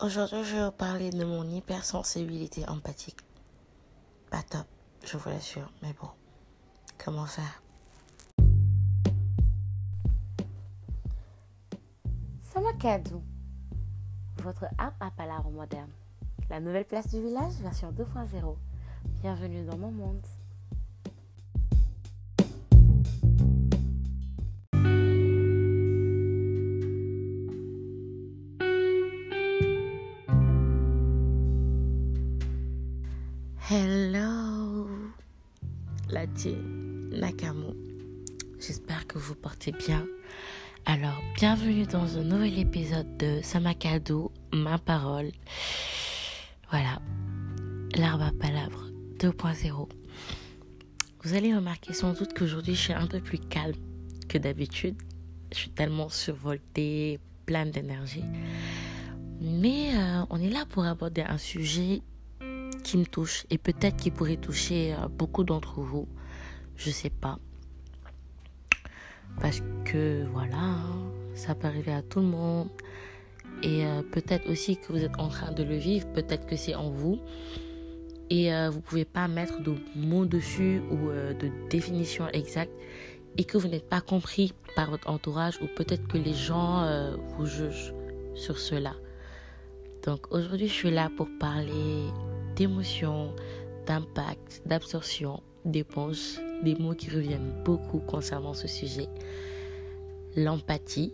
Aujourd'hui, je vais vous parler de mon hypersensibilité empathique. Pas top, je vous l'assure, mais bon, comment faire? Samakadou, votre arbre à palabre moderne. La nouvelle place du village, version 2.0. Bienvenue dans mon monde. Vous portez bien. Alors, bienvenue dans un nouvel épisode de Samakado, ma parole. Voilà, l'arbre à palabre 2.0. Vous allez remarquer sans doute qu'aujourd'hui je suis un peu plus calme que d'habitude. Je suis tellement survoltée, pleine d'énergie. Mais euh, on est là pour aborder un sujet qui me touche et peut-être qui pourrait toucher euh, beaucoup d'entre vous. Je sais pas. Parce que voilà, hein, ça peut arriver à tout le monde. Et euh, peut-être aussi que vous êtes en train de le vivre, peut-être que c'est en vous. Et euh, vous pouvez pas mettre de mots dessus ou de définition exacte. Et que vous n'êtes pas compris par votre entourage ou peut-être que les gens vous jugent sur cela. Donc aujourd'hui, je suis là pour parler d'émotion, d'impact, d'absorption, d'éponge, des mots qui reviennent beaucoup concernant ce sujet. L'empathie,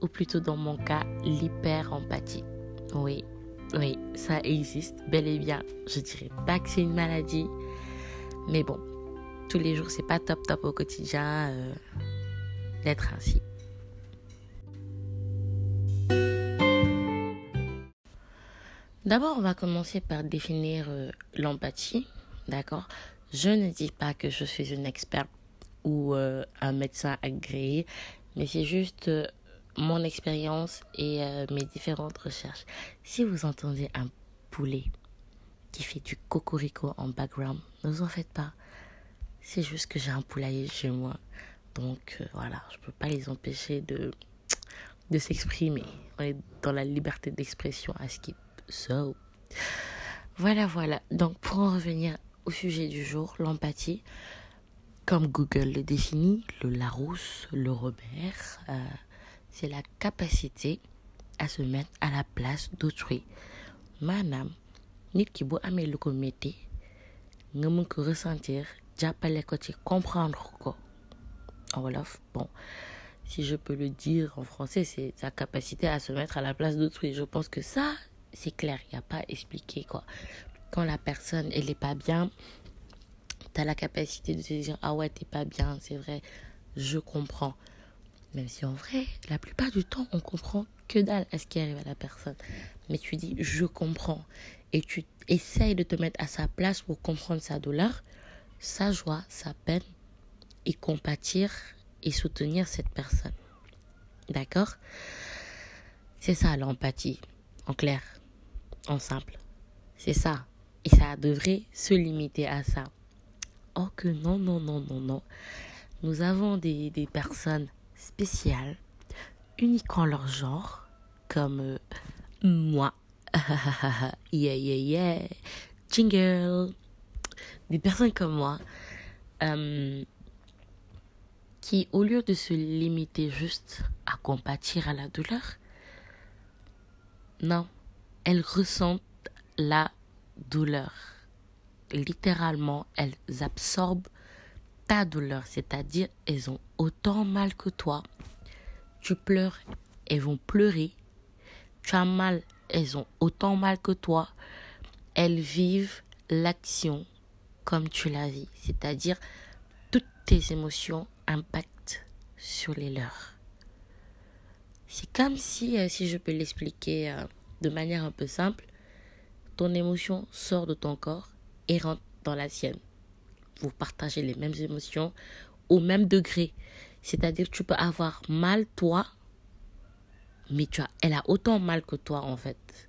ou plutôt dans mon cas, l'hyper-empathie. Oui, oui, ça existe, bel et bien. Je dirais pas que c'est une maladie, mais bon, tous les jours, c'est pas top top au quotidien euh, d'être ainsi. D'abord, on va commencer par définir euh, l'empathie, d'accord? Je ne dis pas que je suis une experte ou euh, un médecin agréé, mais c'est juste euh, mon expérience et mes différentes recherches. Si vous entendez un poulet qui fait du cocorico en background, ne vous en faites pas. C'est juste que j'ai un poulailler chez moi. Donc voilà, je ne peux pas les empêcher de, de s'exprimer. On est dans la liberté d'expression à Skip. So, voilà, voilà. Donc, pour en revenir au sujet du jour, l'empathie, comme Google le définit, le Larousse, le Robert, euh, c'est la capacité à se mettre à la place d'autrui. Manam, nit ki bu amé lu ko metti nga mën ressentir ko ci comprendre ko en wolof bon si je peux le dire en français c'est sa capacité à se mettre à la place d'autrui je pense que ça c'est clair, il n'y a pas à expliquer quoi. Quand la personne, elle n'est pas bien, tu as la capacité de te dire Ah ouais, t'es pas bien, c'est vrai, je comprends. Même si en vrai, la plupart du temps, on comprend que dalle à ce qui arrive à la personne. Mais tu dis Je comprends. Et tu essayes de te mettre à sa place pour comprendre sa douleur, sa joie, sa peine, et compatir et soutenir cette personne. D'accord? C'est ça l'empathie, en clair en simple. C'est ça. Et ça devrait se limiter à ça. Oh que non, non, non, non, non. Nous avons des, des personnes spéciales, uniques en leur genre, comme euh, moi. yeah, yeah, yeah. Jingle. Des personnes comme moi. Euh, qui, au lieu de se limiter juste à compatir à la douleur, non, elles ressentent la douleur. Littéralement, elles absorbent ta douleur, c'est-à-dire elles ont autant mal que toi. Tu pleures, elles vont pleurer. Tu as mal, elles ont autant mal que toi. Elles vivent l'action comme tu la vis, c'est-à-dire toutes tes émotions impactent sur les leurs. C'est comme si, euh, si je peux l'expliquer, euh, de manière un peu simple, ton émotion sort de ton corps et rentre dans la sienne. Vous partagez les mêmes émotions au même degré. C'est-à-dire que tu peux avoir mal toi, mais tu as, elle a autant mal que toi en fait.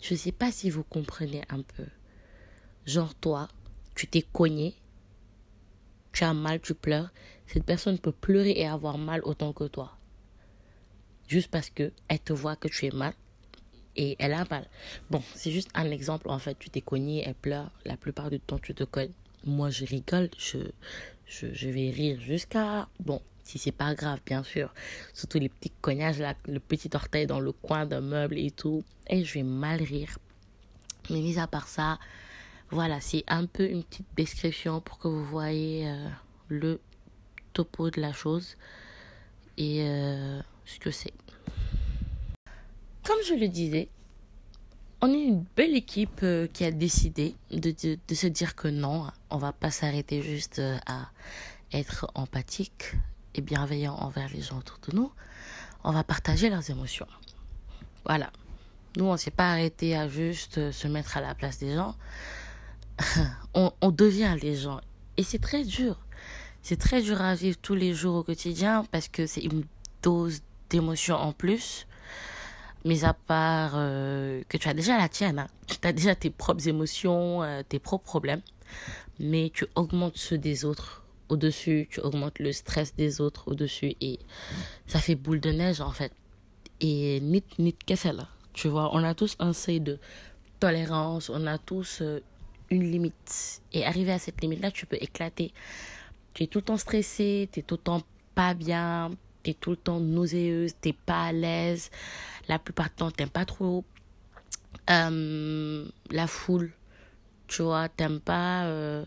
Je ne sais pas si vous comprenez un peu. Genre toi, tu t'es cogné, tu as mal, tu pleures. Cette personne peut pleurer et avoir mal autant que toi. Juste parce que elle te voit que tu es mal et elle a mal. Bon, c'est juste un exemple. En fait, tu t'es cogné, elle pleure. La plupart du temps, tu te cognes. Moi, je rigole. Je, je, vais rire jusqu'à. Bon, si c'est pas grave, bien sûr. Surtout les petits cognages, là, le petit orteil dans le coin d'un meuble et tout. Et je vais mal rire. Mais mis à part ça, voilà, c'est un peu une petite description pour que vous voyez euh, le topo de la chose et euh, ce que c'est. Comme je le disais, on est une belle équipe euh, qui a décidé de, de, se dire que non, on va pas s'arrêter juste à être empathique et bienveillant envers les gens autour de nous. On va partager leurs émotions. Voilà. Nous, on s'est pas arrêté à juste se mettre à la place des gens. on, on devient les gens. Et c'est très dur. C'est très dur à vivre tous les jours au quotidien parce que c'est une dose d'émotion en plus. Mais à part euh, que tu as déjà la tienne, hein. tu as déjà tes propres émotions, euh, tes propres problèmes, mais tu augmentes ceux des autres au-dessus, tu augmentes le stress des autres au-dessus et ça fait boule de neige en fait. Et nit nit là Tu vois, on a tous un seuil de tolérance, on a tous euh, une limite. Et arrivé à cette limite-là, tu peux éclater. Tu es tout le temps stressé, tu es tout le temps pas bien, tout le temps nauséeuse, tu pas à l'aise. La plupart du temps, tu pas trop euh, la foule. Tu vois, t'aimes pas euh,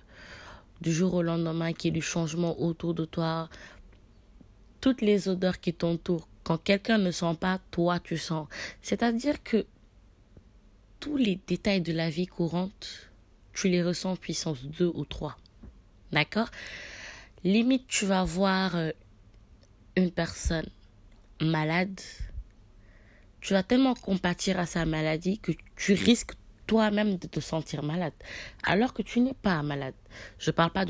du jour au lendemain qu'il y ait du changement autour de toi. Toutes les odeurs qui t'entourent, quand quelqu'un ne sent pas, toi tu sens. C'est-à-dire que tous les détails de la vie courante, tu les ressens puissance 2 ou 3. D'accord? Limite, tu vas voir euh, une personne malade, tu vas tellement compatir à sa maladie que tu risques toi-même de te sentir malade, alors que tu n'es pas malade. Je ne parle pas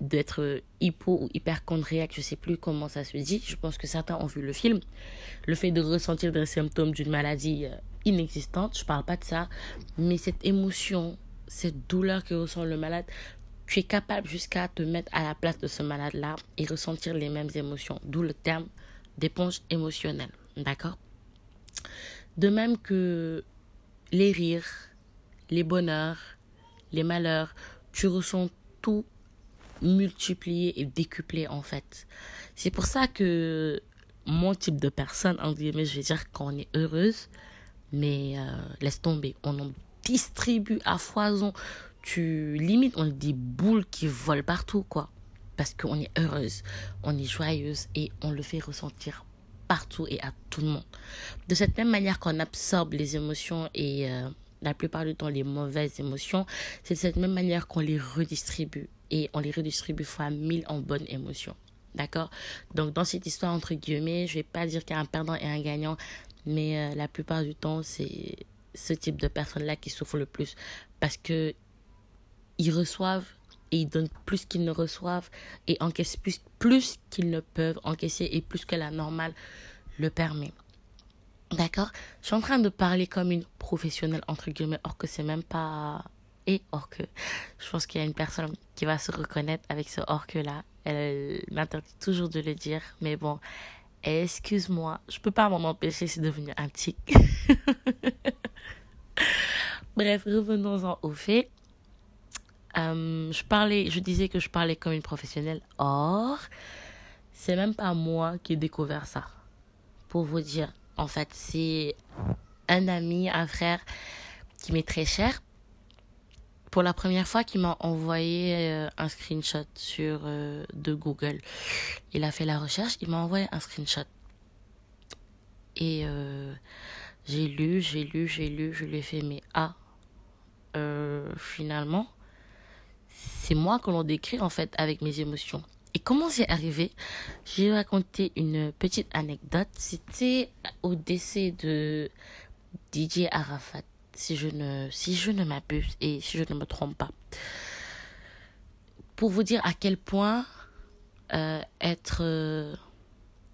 d'être hypo ou hyperchondriaque, je ne sais plus comment ça se dit. Je pense que certains ont vu le film. Le fait de ressentir des symptômes d'une maladie euh, inexistante, je ne parle pas de ça, mais cette émotion, cette douleur que ressent le malade, tu es capable jusqu'à te mettre à la place de ce malade-là et ressentir les mêmes émotions, d'où le terme d'éponge émotionnelle. D'accord? De même que les rires, les bonheurs, les malheurs, tu ressens tout multiplié et décuplé en fait. C'est pour ça que mon type de personne, en guillemets, je vais dire qu'on est heureuse, mais euh, laisse tomber, on en distribue à foison. Tu limites, on des boules qui volent partout, quoi. Parce qu'on est heureuse, on est joyeuse et on le fait ressentir partout et à tout le monde. De cette même manière qu'on absorbe les émotions et euh, la plupart du temps les mauvaises émotions, c'est de cette même manière qu'on les redistribue et on les redistribue fois mille en bonnes émotions. D'accord? Donc dans cette histoire entre guillemets, je vais pas dire qu'il y a un perdant et un gagnant, mais euh, la plupart du temps c'est ce type de personnes là qui souffrent le plus parce que ils reçoivent et ils donnent plus qu'ils ne reçoivent et encaissent plus, plus qu'ils ne peuvent encaisser et plus que la normale le permet. D'accord? Je suis en train de parler comme une professionnelle, entre guillemets, or que c'est même pas. Et or que. Je pense qu'il y a une personne qui va se reconnaître avec ce or que là. Elle m'interdit toujours de le dire, mais bon. Excuse-moi, je peux pas m'en empêcher, c'est devenu un tic. Bref, revenons-en au fait. Euh, je parlais, je disais que je parlais comme une professionnelle. Or, c'est même pas moi qui ai découvert ça. Pour vous dire, en fait, c'est un ami, un frère qui m'est très cher. Pour la première fois, qui m'a envoyé euh, un screenshot sur euh, de Google. Il a fait la recherche, il m'a envoyé un screenshot. Et j'ai lu, j'ai lu, j'ai lu, je lui ai fait mais ah, finalement, c'est moi que l'on décrit en fait avec mes émotions. Et comment c'est arrivé? J'ai raconté une petite anecdote. C'était au décès de DJ Arafat, si je ne, si ne m'abuse et si je ne me trompe pas. Pour vous dire à quel point euh, être euh,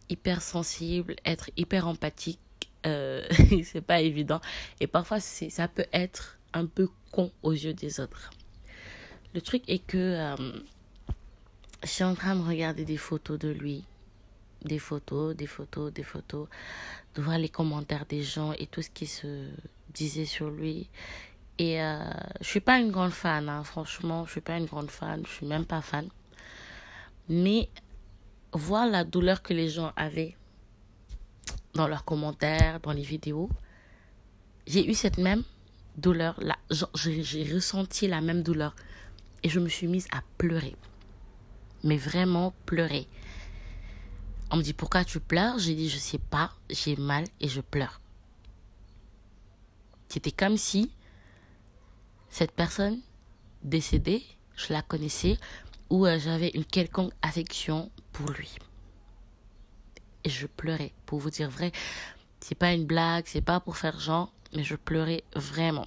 hyper sensible, être hyper empathique, euh, c'est pas évident. Et parfois, ça peut être un peu con aux yeux des autres. Le truc est que je suis en train de regarder des photos de lui. des photos, des photos, des photos, de voir les commentaires des gens et tout ce qui se disait sur lui. Et euh, je suis pas une grande fan, hein. franchement, je suis pas une grande fan, je suis même pas fan. Mais voir la douleur que les gens avaient dans leurs commentaires, dans les vidéos, j'ai eu cette même douleur, j'ai ressenti la même douleur et je me suis mise à pleurer. Mais vraiment pleurer. On me dit pourquoi tu pleures? J'ai dit je sais pas, j'ai mal et je pleure. C'était comme si cette personne décédée, je la connaissais ou euh, j'avais une quelconque affection pour lui. Et je pleurais, pour vous dire vrai. C'est pas une blague, c'est pas pour faire genre, mais je pleurais vraiment.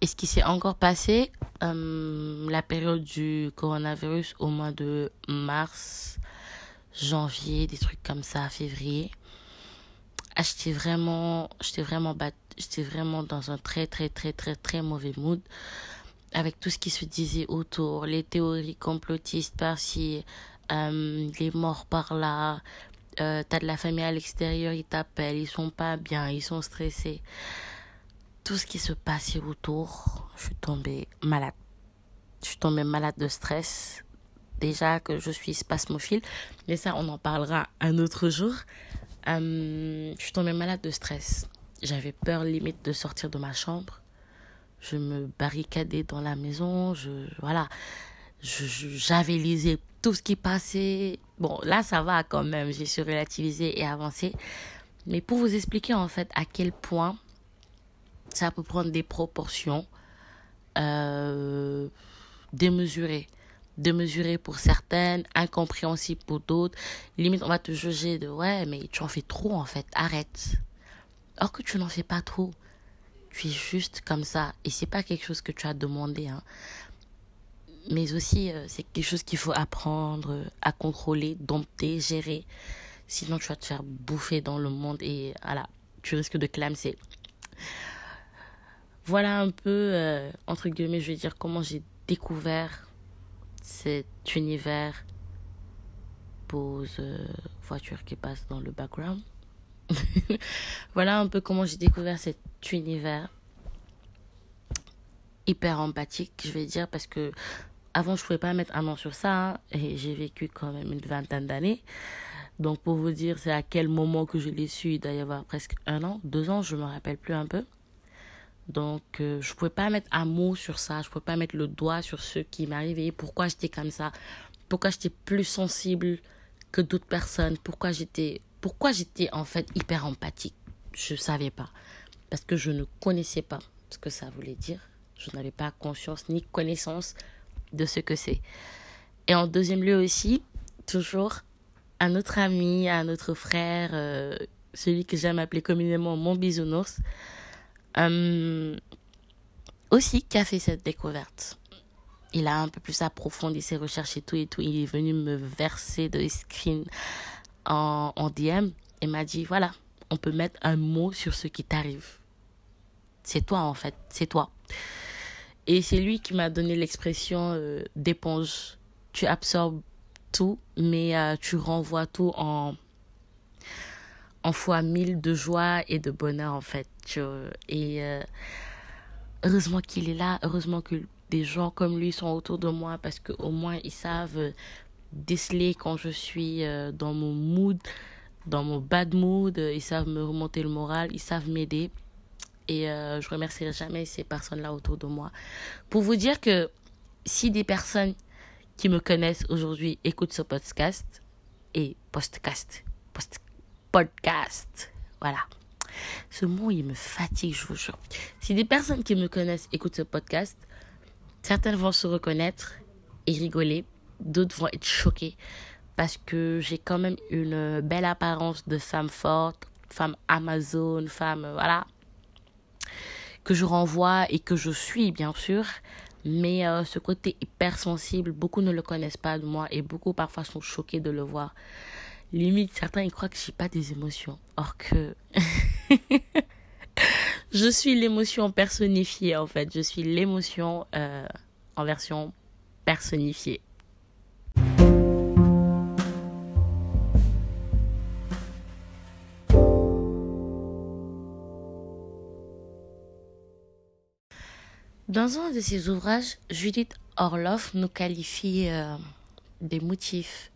Et ce qui s'est encore passé, euh, la période du coronavirus au mois de mars, janvier, des trucs comme ça, février, ah, j'étais vraiment, j'étais vraiment, j'étais vraiment dans un très, très, très, très, très mauvais mood. Avec tout ce qui se disait autour, les théories complotistes par-ci, euh, les morts par-là, euh, t'as de la famille à l'extérieur, ils t'appellent, ils sont pas bien, ils sont stressés. Tout ce qui se passait autour, je suis tombée malade. Je suis tombée malade de stress. Déjà que je suis spasmophile, mais ça, on en parlera un autre jour. Euh, je suis tombée malade de stress. J'avais peur limite de sortir de ma chambre. Je me barricadais dans la maison. Je, voilà. J'avais lisé tout ce qui passait. Bon, là, ça va quand même. J'ai su relativiser et avancer. Mais pour vous expliquer en fait à quel point ça peut prendre des proportions euh, démesurées. Démesurées pour certaines, incompréhensibles pour d'autres. Limite, on va te juger de ouais, mais tu en fais trop en fait, arrête. Or que tu n'en fais pas trop. Tu es juste comme ça. Et c'est pas quelque chose que tu as demandé. Hein mais aussi euh, c'est quelque chose qu'il faut apprendre à contrôler, dompter, gérer. Sinon, tu vas te faire bouffer dans le monde et voilà, tu risques de clamser. Voilà un peu, euh, entre guillemets, je vais dire comment j'ai découvert cet univers. Pause voiture qui passe dans le background. voilà un peu comment j'ai découvert cet univers hyper empathique, je vais dire, parce que avant, je pouvais pas mettre un nom sur ça. Hein, et j'ai vécu quand même une vingtaine d'années. Donc, pour vous dire, c'est à quel moment que je l'ai su, il doit y avoir presque un an, deux ans, je me rappelle plus un peu. Donc, je euh, je pouvais pas mettre un mot sur ça. Je pouvais pas mettre le doigt sur ce qui m'arrivait. Pourquoi j'étais comme ça? Pourquoi j'étais plus sensible que d'autres personnes? Pourquoi j'étais, pourquoi j'étais en fait hyper empathique? Je savais pas. Parce que je ne connaissais pas ce que ça voulait dire. Je n'avais pas conscience ni connaissance de ce que c'est. Et en deuxième lieu aussi, toujours, un autre ami, un autre frère, euh, celui que j'aime appeler communément mon bisounours, aussi qui a fait cette découverte? Il a un peu plus approfondi ses recherches et tout et tout. Il est venu me verser de screens en, en DM et m'a dit voilà, on peut mettre un mot sur ce qui t'arrive. C'est toi en fait, c'est toi. Et c'est lui qui m'a donné l'expression euh, d'éponge. Tu absorbes tout, mais euh, tu renvoies tout en, en fois mille de joie et de bonheur, en fait. Et euh, heureusement qu'il est là, heureusement que des gens comme lui sont autour de moi parce qu'au moins ils savent déceler quand je suis dans mon mood, dans mon bad mood, ils savent me remonter le moral, ils savent m'aider. Et euh, je remercierai jamais ces personnes-là autour de moi. Pour vous dire que si des personnes qui me connaissent aujourd'hui écoutent ce podcast, et podcast, post, podcast, voilà. Ce mot, il me fatigue, je vous jure. Si des personnes qui me connaissent écoutent ce podcast, certaines vont se reconnaître et rigoler, d'autres vont être choquées parce que j'ai quand même une belle apparence de femme forte, femme Amazon, femme, voilà, que je renvoie et que je suis bien sûr. Mais euh, ce côté hypersensible, beaucoup ne le connaissent pas de moi et beaucoup parfois sont choqués de le voir. Limite, certains ils croient que j'ai pas des émotions. Or que je suis l'émotion personnifiée en fait. Je suis l'émotion euh, en version personnifiée. Dans un de ses ouvrages, Judith Orloff nous qualifie euh, des motifs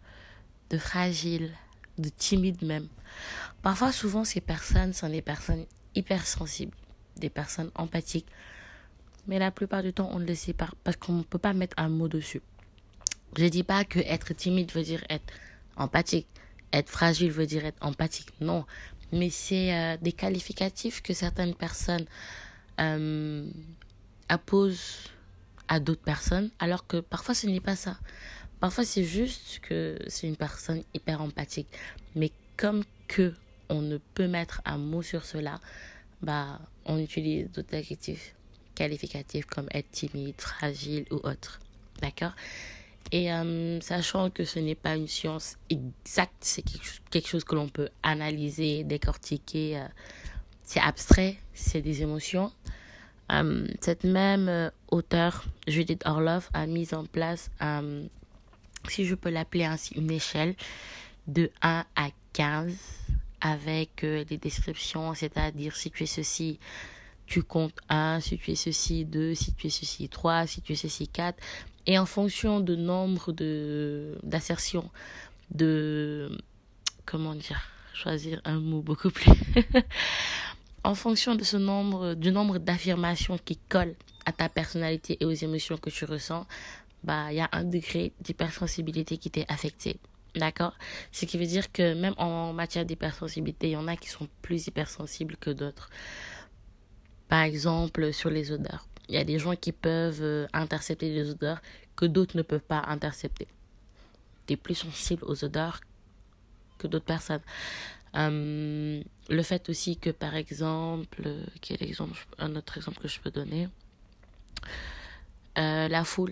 de fragile, de timides même. Parfois, souvent, ces personnes sont des personnes hypersensibles, des personnes empathiques. Mais la plupart du temps, on ne le sait pas parce qu'on ne peut pas mettre un mot dessus. Je ne dis pas que être timide veut dire être empathique. Être fragile veut dire être empathique. Non. Mais c'est euh, des qualificatifs que certaines personnes euh, apposent à d'autres personnes, alors que parfois ce n'est pas ça. Parfois c'est juste que c'est une personne hyper empathique. Mais comme que on ne peut mettre un mot sur cela, bah, on utilise d'autres adjectifs qualificatifs comme être timide, fragile ou autre. D'accord? Et euh, sachant que ce n'est pas une science exacte, c'est quelque, chose que l'on peut analyser, décortiquer. Euh, c'est abstrait, c'est des émotions. Euh, cette même auteure, Judith Orloff, a mis en place, si je peux l'appeler ainsi, une échelle de 1 à 15 avec euh, des descriptions, c'est-à-dire si tu es ceci, tu comptes 1, si tu es ceci, 2, si tu es ceci, 3, si tu es ceci, 4. Et en fonction de nombre de d'assertions, de comment dire, choisir un mot beaucoup plus. en fonction de ce nombre, du nombre d'affirmations qui collent à ta personnalité et aux émotions que tu ressens, bah il y a un degré d'hypersensibilité qui t'est affecté. D'accord? Ce qui veut dire que même en matière d'hypersensibilité, il y en a qui sont plus hypersensibles que d'autres. Par exemple, sur les odeurs. Il y a des gens qui peuvent euh, intercepter des odeurs que d'autres ne peuvent pas intercepter. Tu es plus sensible aux odeurs que d'autres personnes. Euh, le fait aussi que, par exemple, quel exemple, un autre exemple que je peux donner, euh, la foule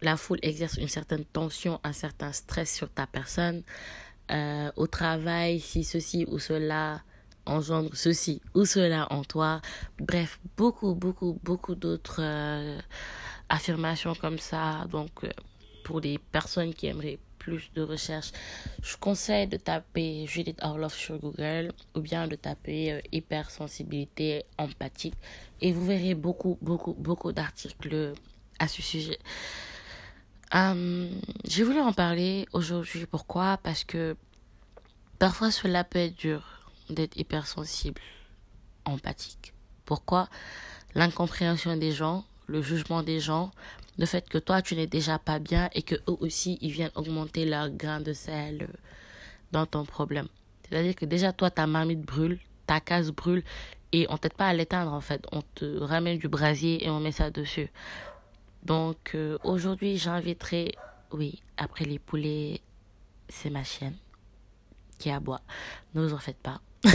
la foule exerce une certaine tension, un certain stress sur ta personne. Euh, au travail, si ceci ou cela engendre ceci ou cela en toi. Bref, beaucoup, beaucoup, beaucoup d'autres euh, affirmations comme ça. Donc, euh, pour les personnes qui aimeraient plus de recherche, je conseille de taper Judith Orloff sur Google ou bien de taper hypersensibilité empathique et vous verrez beaucoup, beaucoup, beaucoup d'articles à ce sujet. Euh, j'ai voulu en parler aujourd'hui. Pourquoi? Parce que parfois cela peut être dur d'être hypersensible, empathique. Pourquoi? L'incompréhension des gens, le jugement des gens, le fait que toi tu n'es déjà pas bien et que eux aussi ils viennent augmenter leur grain de sel dans ton problème. C'est-à-dire que déjà toi ta marmite brûle, ta case brûle et on t'aide pas à l'éteindre en fait. On te ramène du brasier et on met ça dessus. Donc euh, aujourd'hui, j'inviterai, oui, après les poulets, c'est ma chienne qui aboie. Ne vous en faites pas.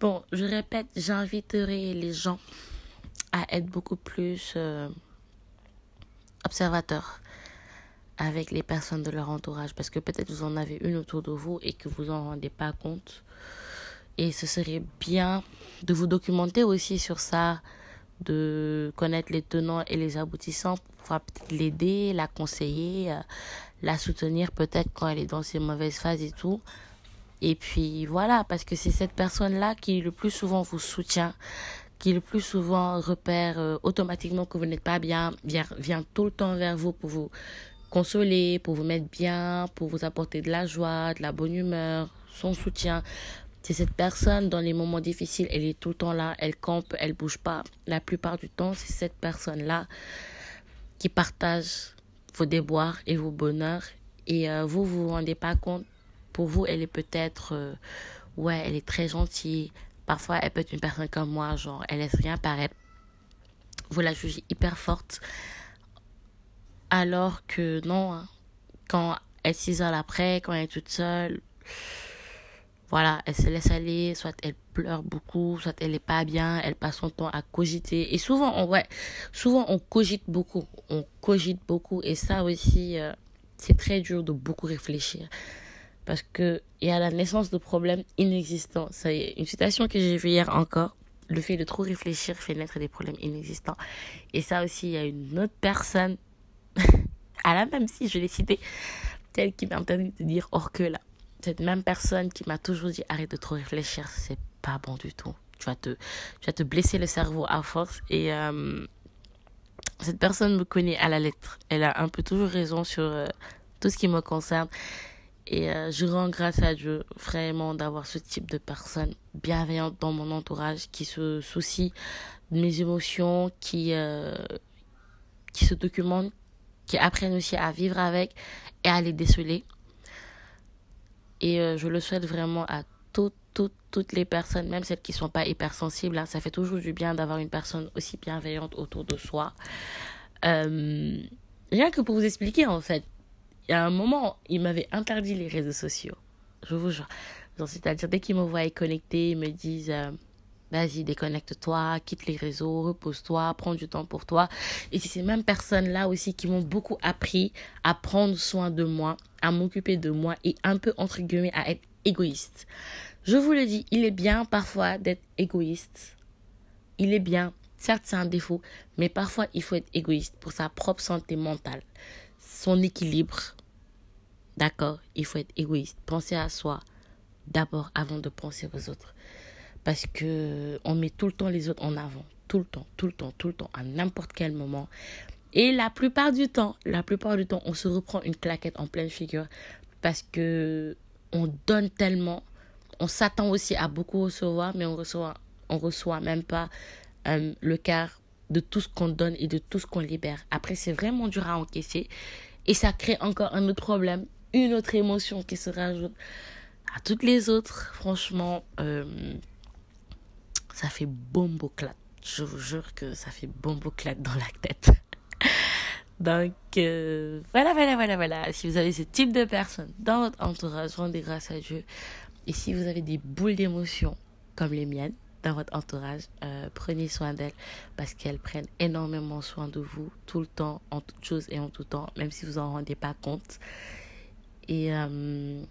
bon, je répète, j'inviterai les gens à être beaucoup plus euh, observateurs avec les personnes de leur entourage parce que peut-être vous en avez une autour de vous et que vous en rendez pas compte. Et ce serait bien de vous documenter aussi sur ça, de connaître les tenants et les aboutissants pour pouvoir peut-être l'aider, la conseiller, euh, la soutenir peut-être quand elle est dans ses mauvaises phases et tout. Et puis voilà, parce que c'est cette personne-là qui le plus souvent vous soutient, qui le plus souvent repère euh, automatiquement que vous n'êtes pas bien, vient, vient tout le temps vers vous pour vous consoler, pour vous mettre bien, pour vous apporter de la joie, de la bonne humeur, son soutien. C'est cette personne dans les moments difficiles, elle est tout le temps là, elle campe, elle bouge pas. La plupart du temps, c'est cette personne-là qui partage vos déboires et vos bonheurs. Et euh, vous, vous vous rendez pas compte. Pour vous, elle est peut-être, euh, ouais, elle est très gentille. Parfois, elle peut être une personne comme moi, genre, elle laisse rien paraître. Vous la jugez hyper forte. Alors que non, hein. quand elle s'isole après, quand elle est toute seule, voilà, elle se laisse aller, soit elle pleure beaucoup, soit elle est pas bien, elle passe son temps à cogiter. Et souvent, on, ouais, souvent on cogite beaucoup, on cogite beaucoup. Et ça aussi, euh, c'est très dur de beaucoup réfléchir. Parce que il y a la naissance de problèmes inexistants. C'est une citation que j'ai vue hier encore. Le fait de trop réfléchir fait naître des problèmes inexistants. Et ça aussi, il y a une autre personne, à la même si je l'ai citée, telle qui m'a entendu de dire hors que là cette même personne qui m'a toujours dit arrête de trop réfléchir, c'est pas bon du tout. tu vas te, tu vas te blesser le cerveau à force. Et cette personne me connaît à la lettre. Elle a un peu toujours raison sur tout ce qui me concerne. Et je rends grâce à Dieu vraiment d'avoir ce type de personne bienveillante dans mon entourage qui se soucie de mes émotions, qui, qui se documente, qui apprennent aussi à vivre avec et à les déceler. Et euh, je le souhaite vraiment à toutes, toutes, toutes les personnes, même celles qui ne sont pas hypersensibles. Hein. Ça fait toujours du bien d'avoir une personne aussi bienveillante autour de soi. Euh, rien que pour vous expliquer, en fait, il y a un moment, il m'avait interdit les réseaux sociaux. Je vous jure. C'est-à-dire, dès qu'ils me voient connecter, ils me disent... Euh, Vas-y, déconnecte-toi, quitte les réseaux, repose-toi, prends du temps pour toi. Et c'est ces mêmes personnes-là aussi qui m'ont beaucoup appris à prendre soin de moi, à m'occuper de moi et un peu, entre guillemets, à être égoïste. Je vous le dis, il est bien parfois d'être égoïste. Il est bien. Certes, c'est un défaut, mais parfois, il faut être égoïste pour sa propre santé mentale, son équilibre. D'accord? Il faut être égoïste. Penser à soi d'abord avant de penser aux autres parce que on met tout le temps les autres en avant, tout le temps, tout le temps, tout le temps, à n'importe quel moment. Et la plupart du temps, la plupart du temps, on se reprend une claquette en pleine figure parce que on donne tellement, on s'attend aussi à beaucoup recevoir, mais on reçoit, on reçoit même pas euh, le quart de tout ce qu'on donne et de tout ce qu'on libère. Après, c'est vraiment dur à encaisser et ça crée encore un autre problème, une autre émotion qui se rajoute à toutes les autres. Franchement. Euh, ça fait bombo-clat. Je vous jure que ça fait bombo-clat dans la tête. Donc, euh, voilà, voilà, voilà, voilà. Si vous avez ce type de personne dans votre entourage, rendez grâce à Dieu. Et si vous avez des boules d'émotions comme les miennes dans votre entourage, euh, prenez soin d'elles parce qu'elles prennent énormément soin de vous tout le temps, en toutes choses et en tout temps, même si vous en rendez pas compte. Et euh,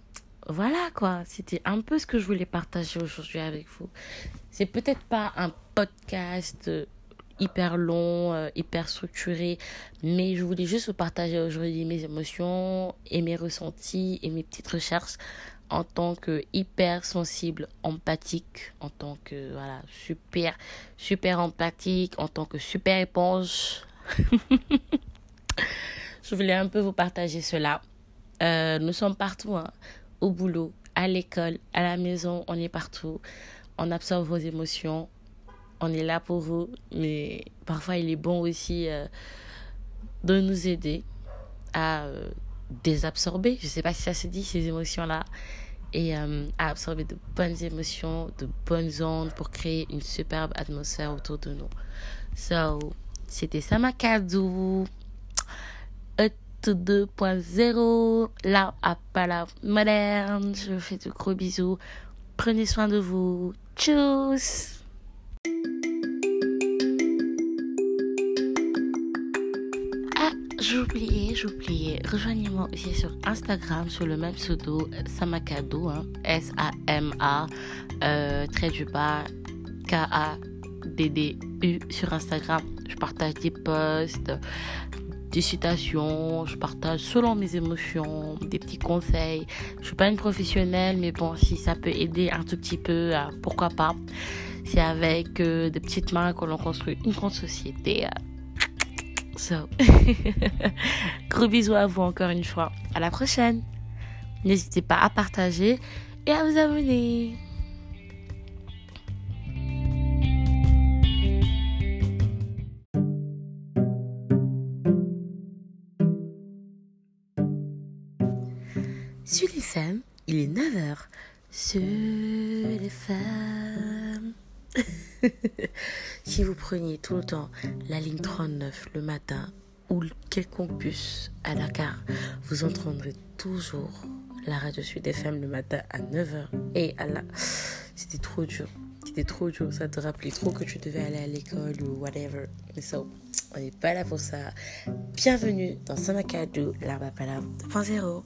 voilà quoi, c'était un peu ce que je voulais partager aujourd'hui avec vous. C'est peut-être pas un podcast euh, hyper long, euh, hyper structuré, mais je voulais juste vous partager aujourd'hui mes émotions et mes ressentis et mes petites recherches en tant que hyper sensible, empathique, en tant que voilà, super super empathique, en tant que super éponge. je voulais un peu vous partager cela. Euh, nous sommes partout. Hein au boulot, à l'école, à la maison, on est partout. On absorbe vos émotions. On est là pour vous. Mais parfois, il est bon aussi euh, de nous aider à euh, désabsorber. Je ne sais pas si ça se dit, ces émotions-là. Et euh, à absorber de bonnes émotions, de bonnes ondes pour créer une superbe atmosphère autour de nous. So, c'était Samakadou. 2.0, là à la moderne. Je vous fais de gros bisous. Prenez soin de vous. Tchuss Ah, j'oubliais, j'oubliais. Rejoignez-moi aussi sur Instagram sur le même pseudo Samakado, hein, S-A-M-A, euh, du bas, K-A-D-D-U sur Instagram. Je partage des posts, des citations, je partage selon mes émotions, des petits conseils. Je suis pas une professionnelle, mais bon, si ça peut aider un tout petit peu, euh, pourquoi pas. C'est avec euh, des petites mains que l'on construit une grande société. Euh. So, gros bisous à vous encore une fois. À la prochaine. N'hésitez pas à partager et à vous abonner. Femmes, il est 9h. Sur les femmes. si vous preniez tout le temps la ligne 39 le matin ou quelconque bus à la gare, vous entendrez toujours la radio Sud FM le matin à 9h. Et à la... C'était trop dur. C'était trop dur. Ça te rappelait trop que tu devais aller à l'école ou whatever. Mais ça, on n'est pas là pour ça. Bienvenue dans Samakadou, l'arbre à 2.0.